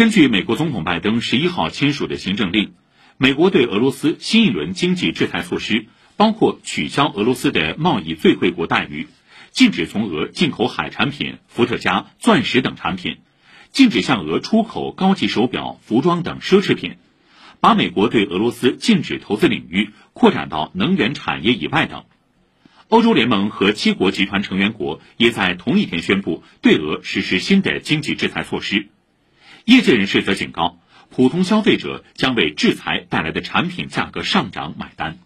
根据美国总统拜登十一号签署的行政令，美国对俄罗斯新一轮经济制裁措施包括取消俄罗斯的贸易最惠国待遇，禁止从俄进口海产品、伏特加、钻石等产品，禁止向俄出口高级手表、服装等奢侈品，把美国对俄罗斯禁止投资领域扩展到能源产业以外等。欧洲联盟和七国集团成员国也在同一天宣布对俄实施新的经济制裁措施。业界人士则警告，普通消费者将为制裁带来的产品价格上涨买单。